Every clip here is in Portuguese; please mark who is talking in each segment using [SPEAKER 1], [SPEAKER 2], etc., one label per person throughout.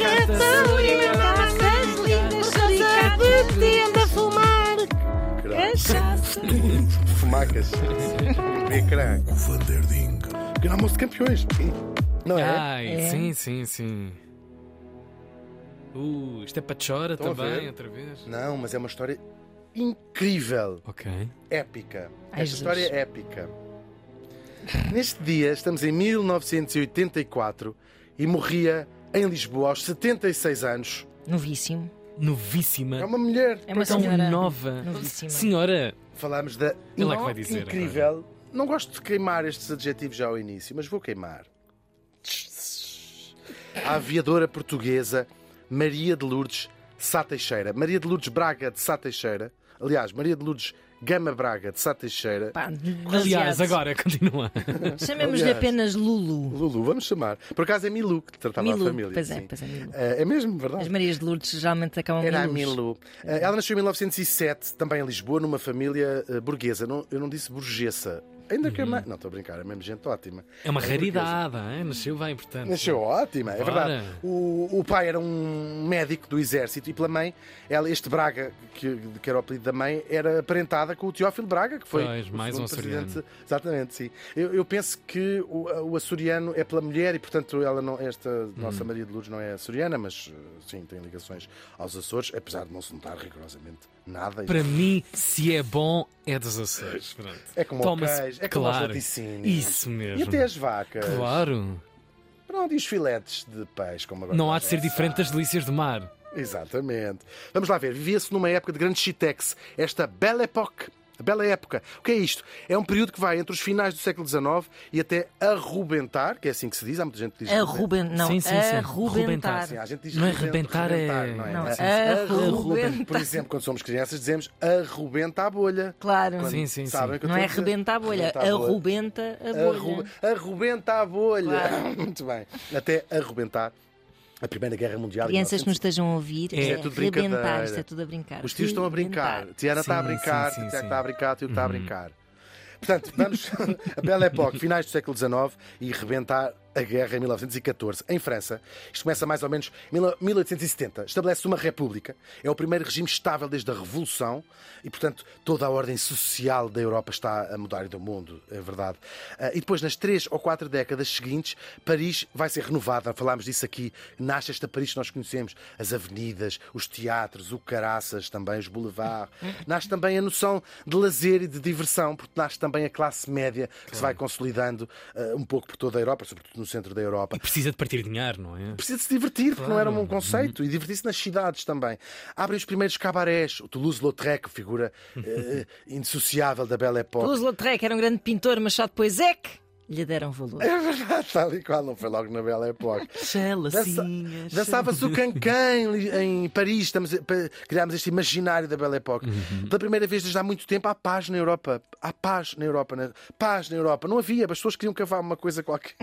[SPEAKER 1] Catarina, lindas, casa de anda a fumar. Cachaça.
[SPEAKER 2] Fumacas. Ecrã.
[SPEAKER 3] O Vanderding.
[SPEAKER 2] Pequeno almoço de campeões. Não é?
[SPEAKER 4] Ai,
[SPEAKER 1] É.
[SPEAKER 4] sim, sim, sim. Uh, isto é para chora
[SPEAKER 2] Estão a
[SPEAKER 4] também,
[SPEAKER 2] ver?
[SPEAKER 4] outra vez.
[SPEAKER 2] Não, mas é uma história incrível.
[SPEAKER 4] Ok.
[SPEAKER 2] Épica.
[SPEAKER 1] Ai,
[SPEAKER 2] Esta
[SPEAKER 1] Jesus.
[SPEAKER 2] história é épica. Neste dia, estamos em 1984 e morria em Lisboa aos 76 anos.
[SPEAKER 1] Novíssimo.
[SPEAKER 4] Novíssima.
[SPEAKER 2] É uma mulher.
[SPEAKER 1] É uma
[SPEAKER 4] Tão
[SPEAKER 1] senhora.
[SPEAKER 4] nova.
[SPEAKER 1] Novíssima.
[SPEAKER 4] Senhora,
[SPEAKER 2] Falamos da
[SPEAKER 4] é que vai dizer
[SPEAKER 2] incrível. Não gosto de queimar estes adjetivos já ao início, mas vou queimar. A aviadora portuguesa Maria de Lourdes Sá Teixeira. Maria de Lourdes Braga de Sá Teixeira. Aliás, Maria de Lourdes Gama Braga de Sá Teixeira.
[SPEAKER 1] Pá,
[SPEAKER 4] aliás, agora continua.
[SPEAKER 1] Chamemos-lhe
[SPEAKER 2] Aliás.
[SPEAKER 1] apenas Lulu.
[SPEAKER 2] Lulu, vamos chamar. Por acaso é Milu que tratava
[SPEAKER 1] Milu.
[SPEAKER 2] a família.
[SPEAKER 1] Pois é,
[SPEAKER 2] sim.
[SPEAKER 1] pois é, Milu.
[SPEAKER 2] É é mesmo, verdade?
[SPEAKER 1] As Marias de Lourdes geralmente acabam
[SPEAKER 2] Era a. Milu. Eh, Ela nasceu em 1907, também em Lisboa, numa família eh, burguesa. Não- eu não disse burguesa. Ainda que a mãe. Não, estou a brincar, é mesmo gente ótima.
[SPEAKER 4] É uma
[SPEAKER 2] É
[SPEAKER 4] raridade, hein? nasceu bem, portanto.
[SPEAKER 2] Nasceu ótima, é
[SPEAKER 4] Bora.
[SPEAKER 2] verdade. O, o pai era um médico do exército e pela mãe, ela, este Braga, que, que era o apelido da mãe, era aparentada com o Teófilo Braga, que foi
[SPEAKER 4] Pois, mais um açoriano.
[SPEAKER 2] presidente. Exatamente, sim. Eu, eu penso que o, o açoriano é pela mulher e, portanto, ela não, esta
[SPEAKER 4] Hum.
[SPEAKER 2] nossa Maria de Lourdes não é açoriana, mas sim, tem ligações aos Açores, apesar de não se notar rigorosamente nada.
[SPEAKER 4] Para mim, se é bom, é dos Açores. Pronto.
[SPEAKER 2] É como o
[SPEAKER 4] Toma-se-
[SPEAKER 2] é como
[SPEAKER 4] claro.
[SPEAKER 2] laticínios.
[SPEAKER 4] Isso mesmo.
[SPEAKER 2] E até as vacas.
[SPEAKER 4] Claro.
[SPEAKER 2] Pronto, e os filetes de peixe, como agora
[SPEAKER 4] Não há de ser
[SPEAKER 2] se
[SPEAKER 4] diferente das delícias do mar.
[SPEAKER 2] Exatamente. Vamos lá ver. Vivia-se numa época de grande chitex. Esta Belle Époque. A Bela Época. O que é isto? É um período que vai entre os finais do século XIX e até arrebentar, que é assim que se diz, há muita gente que diz.
[SPEAKER 1] Arruben... Não,
[SPEAKER 4] Sim, sim, sim.
[SPEAKER 1] arrubentar.
[SPEAKER 2] Sim, há gente que diz
[SPEAKER 4] Não é
[SPEAKER 2] rebento,
[SPEAKER 4] rebentar, é-
[SPEAKER 1] Não,
[SPEAKER 2] é?
[SPEAKER 1] sim, sim.
[SPEAKER 2] Arrebenta.
[SPEAKER 1] Arrebenta.
[SPEAKER 2] Por exemplo, quando somos crianças, dizemos arrebenta a bolha.
[SPEAKER 1] Claro.
[SPEAKER 2] Quando
[SPEAKER 4] Sim, sim,
[SPEAKER 2] sabem
[SPEAKER 4] sim.
[SPEAKER 2] que
[SPEAKER 1] Não é arrebenta a bolha,
[SPEAKER 2] Arrebenta a bolha.
[SPEAKER 1] arrebenta a bolha.
[SPEAKER 2] Arru- Arrebenta a bolha.
[SPEAKER 1] Claro.
[SPEAKER 2] Muito bem. Até arrebentar a Primeira Guerra Mundial.
[SPEAKER 1] Crianças que nos
[SPEAKER 2] 1900.
[SPEAKER 1] estejam a ouvir,
[SPEAKER 4] É,
[SPEAKER 1] é,
[SPEAKER 2] tudo
[SPEAKER 1] rebentar, isto é tudo a brincar.
[SPEAKER 2] Os tios estão a brincar. Tiana está a brincar,
[SPEAKER 4] sim, sim,
[SPEAKER 2] Tiago está a brincar, Tio está a brincar. Portanto, vamos a Belle Époque, finais do século XIX e rebentar a guerra em 1914, em França. Isto começa mais ou menos em 1870. Estabelece uma república. É o primeiro regime estável desde a Revolução e, portanto, toda a ordem social da Europa está a mudar e do mundo, é verdade. Ah, E depois, nas três ou quatro décadas seguintes, Paris vai ser renovada. Falámos disso aqui. Nasce esta Paris que nós conhecemos. As avenidas, os teatros, o caraças, também os boulevards. Nasce também a noção de lazer e de diversão, porque nasce também a classe média que se vai consolidando ah, um pouco por toda a Europa, sobretudo no centro da Europa.
[SPEAKER 4] E precisa de partir dinheiro, não é?
[SPEAKER 2] Precisa de se divertir, porque não era um conceito. E divertir-se nas cidades também. Abrem os primeiros cabarés. O Toulouse-Lautrec, figura eh, indissociável da Belle Époque.
[SPEAKER 1] Toulouse-Lautrec era um grande pintor, mas só depois é que lhe deram valor.
[SPEAKER 2] É verdade, tal e qual. Não foi logo na Belle Époque.
[SPEAKER 4] Chelacinhas.
[SPEAKER 2] Dançava-se o cancan em, Paris. Estamos, criámos este imaginário da Belle Époque. Pela primeira vez desde há muito tempo há paz na Europa. Há paz na Europa. né? Paz na Europa. Não havia. As pessoas queriam cavar uma coisa qualquer.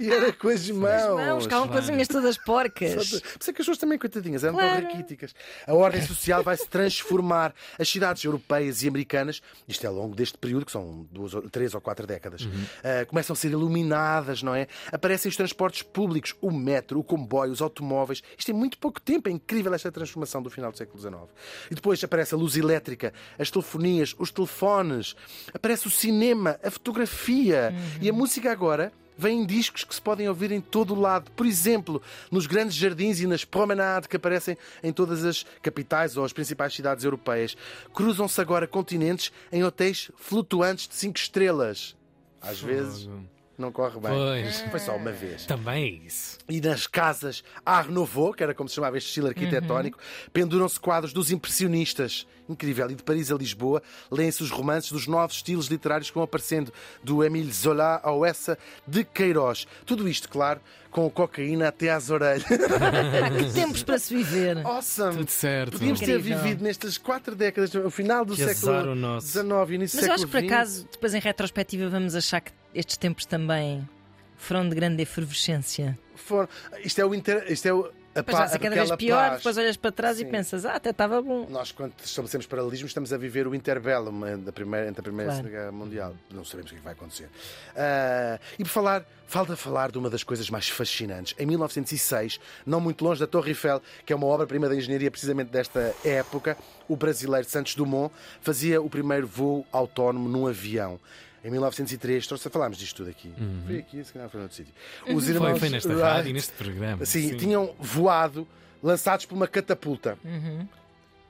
[SPEAKER 2] E era com as mãos.
[SPEAKER 1] Não, ficavam com as unhas todas porcas.
[SPEAKER 2] Por isso é que as pessoas também, coitadinhas, eram
[SPEAKER 1] Claro.
[SPEAKER 2] tão raquíticas. A ordem social vai se transformar. As cidades europeias e americanas, isto é ao longo deste período, que são duas, três ou quatro décadas, ah, começam a ser iluminadas, não é? Aparecem os transportes públicos, o metro, o comboio, os automóveis. Isto em muito pouco tempo. É incrível esta transformação do final do século XIX. E depois aparece a luz elétrica, as telefonias, os telefones, aparece o cinema, a fotografia e a música agora. Vêm discos que se podem ouvir em todo o lado. Por exemplo, nos grandes jardins e nas promenades que aparecem em todas as capitais ou as principais cidades europeias. Cruzam-se agora continentes em hotéis flutuantes de cinco estrelas. Às vezes não corre bem.
[SPEAKER 4] Pois.
[SPEAKER 2] Foi só uma vez.
[SPEAKER 4] Também é isso.
[SPEAKER 2] E nas casas Art Nouveau, que era como se chamava este estilo arquitetónico, penduram-se quadros dos impressionistas. Incrível. E de Paris a Lisboa, leem-se os romances dos novos estilos literários que vão aparecendo, do Émile Zola ao essa de Queiroz. Tudo isto, claro, com cocaína até às orelhas.
[SPEAKER 1] Que tempos para se viver.
[SPEAKER 2] awesome!
[SPEAKER 4] Tudo certo.
[SPEAKER 2] Podíamos ter
[SPEAKER 1] Incrível.
[SPEAKER 2] vivido nestas quatro décadas, o final do
[SPEAKER 4] Que
[SPEAKER 2] século
[SPEAKER 4] o nosso.
[SPEAKER 2] XIX e início
[SPEAKER 1] Mas
[SPEAKER 2] do
[SPEAKER 1] eu acho
[SPEAKER 2] século
[SPEAKER 1] que por
[SPEAKER 2] XX.
[SPEAKER 1] acaso, depois em retrospectiva, vamos achar que estes tempos também foram de grande efervescência.
[SPEAKER 2] Foram- Isto é, o inter... Isto é o a
[SPEAKER 1] é cada vez pior,
[SPEAKER 2] paz.
[SPEAKER 1] depois olhas para trás
[SPEAKER 2] Sim.
[SPEAKER 1] e pensas, ah, até estava bom.
[SPEAKER 2] Nós, quando estabelecemos paralelismo, estamos a viver o interbellum eh, da primeira, entre a Primeira e a
[SPEAKER 1] Claro.
[SPEAKER 2] Segunda Guerra Mundial. Não sabemos o que vai acontecer. Ah, e por falar, falta falar de uma das coisas mais fascinantes. Em 1906, não muito longe da Torre Eiffel, que é uma obra-prima da engenharia precisamente desta época, o brasileiro Santos Dumont fazia o primeiro voo autónomo num avião. Em 1903, trouxe, falámos disto tudo aqui. Foi aqui, se calhar foi noutro sítio. Os
[SPEAKER 4] Foi,
[SPEAKER 2] irmãos
[SPEAKER 4] foi nesta
[SPEAKER 2] Wright-
[SPEAKER 4] rádio e neste programa.
[SPEAKER 2] Sim, tinham voado lançados por uma catapulta.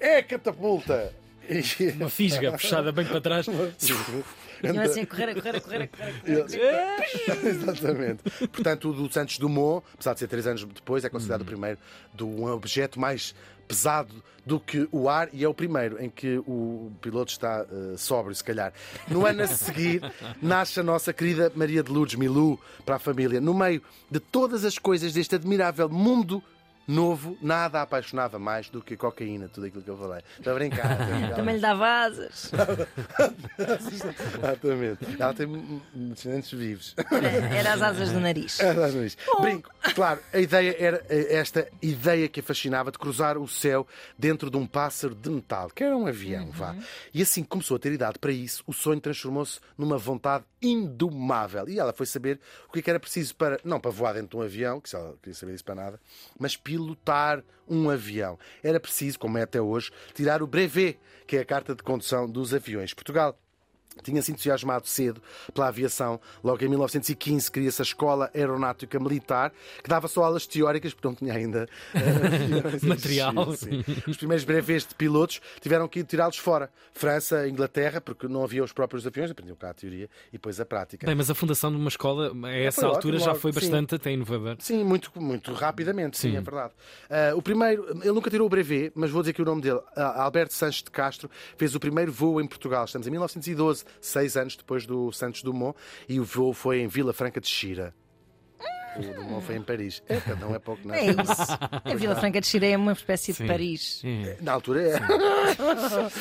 [SPEAKER 2] É catapulta!
[SPEAKER 4] Uma fisga puxada bem para trás.
[SPEAKER 1] Tinham assim a correr, a correr, a correr, a correr.
[SPEAKER 2] Eles- Exatamente. Portanto, o do Santos Dumont, apesar de ser três anos depois, é considerado o primeiro de um objeto mais pesado do que o ar e é o primeiro em que o piloto está eh, sóbrio, se calhar. No ano a seguir, nasce a nossa querida Maria de Lourdes Milu para a família. No meio de todas as coisas deste admirável mundo novo, nada a apaixonava mais do que a cocaína, tudo aquilo que eu falei. Estou a brincar. brincar.
[SPEAKER 1] Também lhe dava asas.
[SPEAKER 2] Exatamente. Ela tem descendentes vivos.
[SPEAKER 1] Era as asas do nariz.
[SPEAKER 2] É verdade, Luís. Brinco. Claro, a ideia era esta ideia que a fascinava de cruzar o céu dentro de um pássaro de metal, que era um avião, vá. E assim que começou a ter idade para isso, o sonho transformou-se numa vontade indomável. E ela foi saber o que é que era preciso para, não para voar dentro de um avião, que se ela queria saber isso para nada, mas pilotar um avião. Era preciso, como é até hoje, tirar o brevet, que é a carta de condução dos aviões. Portugal tinha-se entusiasmado cedo pela aviação. Logo em 1915 cria-se a Escola Aeronáutica Militar, que dava só aulas teóricas, porque não tinha ainda aviões
[SPEAKER 4] Material.
[SPEAKER 2] Sim. Os primeiros brevets de pilotos tiveram que ir tirá-los fora. França, Inglaterra, porque não havia os próprios aviões, aprendiam cá a teoria e depois a prática.
[SPEAKER 4] Bem, mas a fundação de uma escola, a essa
[SPEAKER 2] foi
[SPEAKER 4] altura, já foi
[SPEAKER 2] sim.
[SPEAKER 4] bastante até inovador.
[SPEAKER 2] Sim, muito, muito rapidamente, sim,
[SPEAKER 4] Sim.
[SPEAKER 2] é verdade. Ah, o primeiro, ele nunca tirou o brevet, mas vou dizer aqui o nome dele. Ah, Alberto Sanches de Castro fez o primeiro voo em Portugal. Estamos em 1912, seis anos depois do Santos Dumont, e o voo foi em Vila Franca de Xira. O Dumont foi em Paris. É, cada um é pouco, não
[SPEAKER 1] É isso. A Vila Franca de Xiré é uma espécie de
[SPEAKER 4] Sim.
[SPEAKER 1] Paris.
[SPEAKER 4] É.
[SPEAKER 2] Na altura é.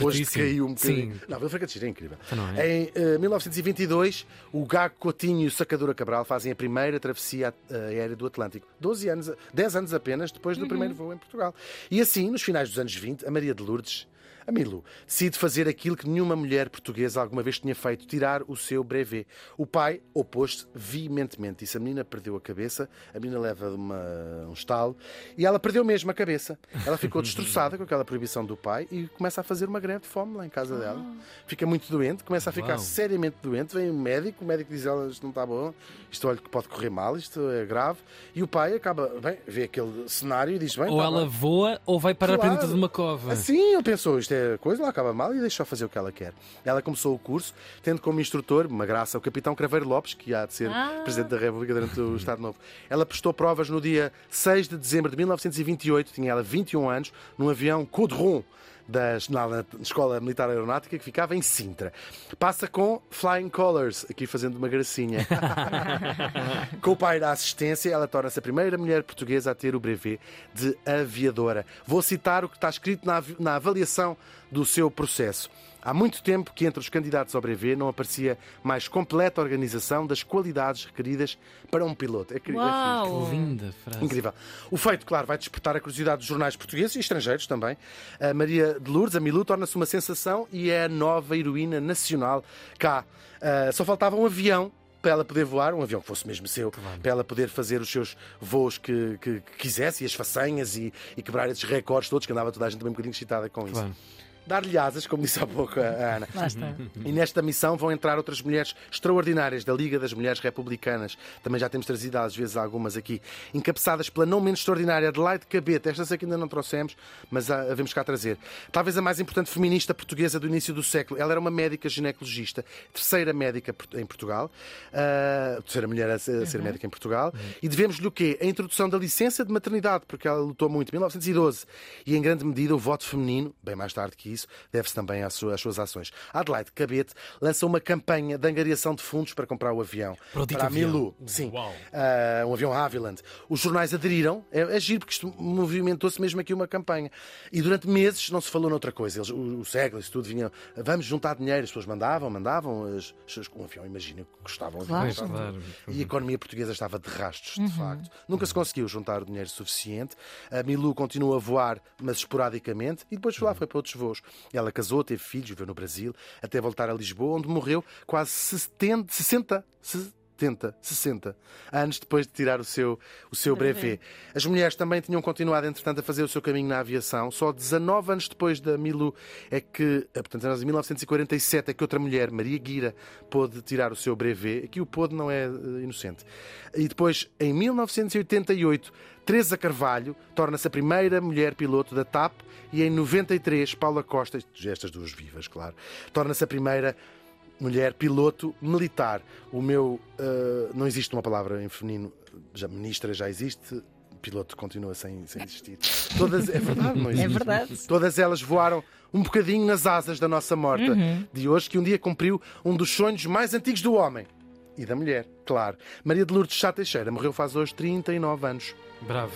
[SPEAKER 2] Hoje caiu um bocadinho.
[SPEAKER 4] Sim.
[SPEAKER 2] Não, Vila Franca de Xira é incrível.
[SPEAKER 4] Então não é?
[SPEAKER 2] Em eh, 1922, o Gago Coutinho e o Sacadura Cabral fazem a primeira travessia eh, aérea do Atlântico. 12 anos, 10 anos apenas depois do primeiro voo em Portugal. E assim, nos finais dos anos 20, a Maria de Lourdes. A Milu decide fazer aquilo que nenhuma mulher portuguesa alguma vez tinha feito, tirar o seu brevet. O pai opôs-se veementemente. Disse a menina perdeu a cabeça, a menina leva uma, um estalo e ela perdeu mesmo a cabeça. Ela ficou destroçada com aquela proibição do pai e começa a fazer uma greve de fome lá em casa dela. Fica muito doente, começa a ficar
[SPEAKER 4] Uau.
[SPEAKER 2] seriamente doente. Vem o médico, o médico diz ela isto não está bom, isto olha que pode correr mal, isto é grave. E o pai acaba, bem, vê aquele cenário e diz: bem,
[SPEAKER 4] Ou
[SPEAKER 2] tá
[SPEAKER 4] ela
[SPEAKER 2] bem.
[SPEAKER 4] voa ou vai parar para
[SPEAKER 2] Claro.
[SPEAKER 4] dentro de uma cova.
[SPEAKER 2] Assim, ele pensou, isto é coisa, lá acaba mal e deixou fazer o que ela quer. Ela começou o curso, tendo como instrutor, uma graça, o capitão Craveiro Lopes, que há de ser
[SPEAKER 1] Ah.
[SPEAKER 2] Presidente da República durante o Estado Novo. Ela prestou provas no dia 6 de dezembro de 1928, tinha ela 21 anos, num avião Caudron, da Escola Militar Aeronáutica, que ficava em Sintra. Passa com Flying Colors, aqui fazendo uma gracinha. com o pai da assistência, ela torna-se a primeira mulher portuguesa a ter o brevet de aviadora. Vou citar o que está escrito na, na avaliação do seu processo. Há muito tempo que entre os candidatos ao brevet não aparecia mais completa organização das qualidades requeridas para um piloto. É, é.
[SPEAKER 1] Uau!
[SPEAKER 4] Que linda frase.
[SPEAKER 2] Incrível. O feito, claro, vai despertar a curiosidade dos jornais portugueses e estrangeiros também. A Maria de Lourdes, a Milu, torna-se uma sensação e é a nova heroína nacional cá. Ah, só faltava um avião para ela poder voar, um avião que fosse mesmo seu, para ela poder fazer os seus voos que, que- que quisesse e as façanhas e, e quebrar esses recordes todos, que andava toda a gente bem um bocadinho excitada com isso. Dar-lhe asas, como disse há pouco a Ana.
[SPEAKER 1] Lá está.
[SPEAKER 2] E nesta missão vão entrar outras mulheres extraordinárias da Liga das Mulheres Republicanas. Também já temos trazido às vezes algumas aqui. Encabeçadas pela não menos extraordinária Adelaide Cabete. Esta sei que ainda não trouxemos, mas a, a vemos cá trazer. Talvez a mais importante feminista portuguesa do início do século. Ela era uma médica ginecologista, terceira médica em Portugal, ah, terceira mulher a ser, a ser médica em Portugal. E devemos-lhe o quê? A introdução da licença de maternidade, porque ela lutou muito em 1912. E em grande medida o voto feminino, bem mais tarde que isso deve-se também às suas, às suas ações. A Adelaide Cabete lança uma campanha de angariação de fundos para comprar o avião.
[SPEAKER 4] Para o dito
[SPEAKER 2] a
[SPEAKER 4] avião.
[SPEAKER 2] Milu. Sim.
[SPEAKER 4] Uau.
[SPEAKER 2] Ah, um avião Havilland. Os jornais aderiram. É, é giro, porque isto movimentou-se mesmo aqui uma campanha. E durante meses não se falou noutra coisa. Eles, o, o SEGLA, isso tudo vinha. Vamos juntar dinheiro. As pessoas mandavam, mandavam. As, as, um avião, imagino, que custavam.
[SPEAKER 1] Claro.
[SPEAKER 4] Claro.
[SPEAKER 2] E a economia portuguesa estava de rastos, de facto. Nunca se conseguiu juntar o dinheiro suficiente. A Milu continua a voar, mas esporadicamente, e depois lá foi para outros voos. Ela casou, teve filhos, viveu no Brasil, até voltar a Lisboa, onde morreu quase 70, 60, 70, 60 anos depois de tirar o seu, o seu brevet. As mulheres também tinham continuado, entretanto, a fazer o seu caminho na aviação. Só 19 anos depois da Milu é que, eh, portanto, em 1947, é que outra mulher, Maria Guira, pôde tirar o seu brevet. Aqui o pôde não é eh, inocente. E depois, em 1988, Teresa Carvalho torna-se a primeira mulher piloto da TAP e em 93, Paula Costa, estas duas vivas, claro, torna-se a primeira mulher piloto militar. O meu. eh, não existe uma palavra em feminino, já, ministra já existe. Piloto continua sem, sem existir. Todas, é verdade, não existe.
[SPEAKER 1] É verdade.
[SPEAKER 2] Todas elas voaram um bocadinho nas asas da nossa morta de hoje, que um dia cumpriu um dos sonhos mais antigos do homem e da mulher, claro. Maria de Lourdes Chá Teixeira morreu faz hoje 39 anos.
[SPEAKER 4] Bravo.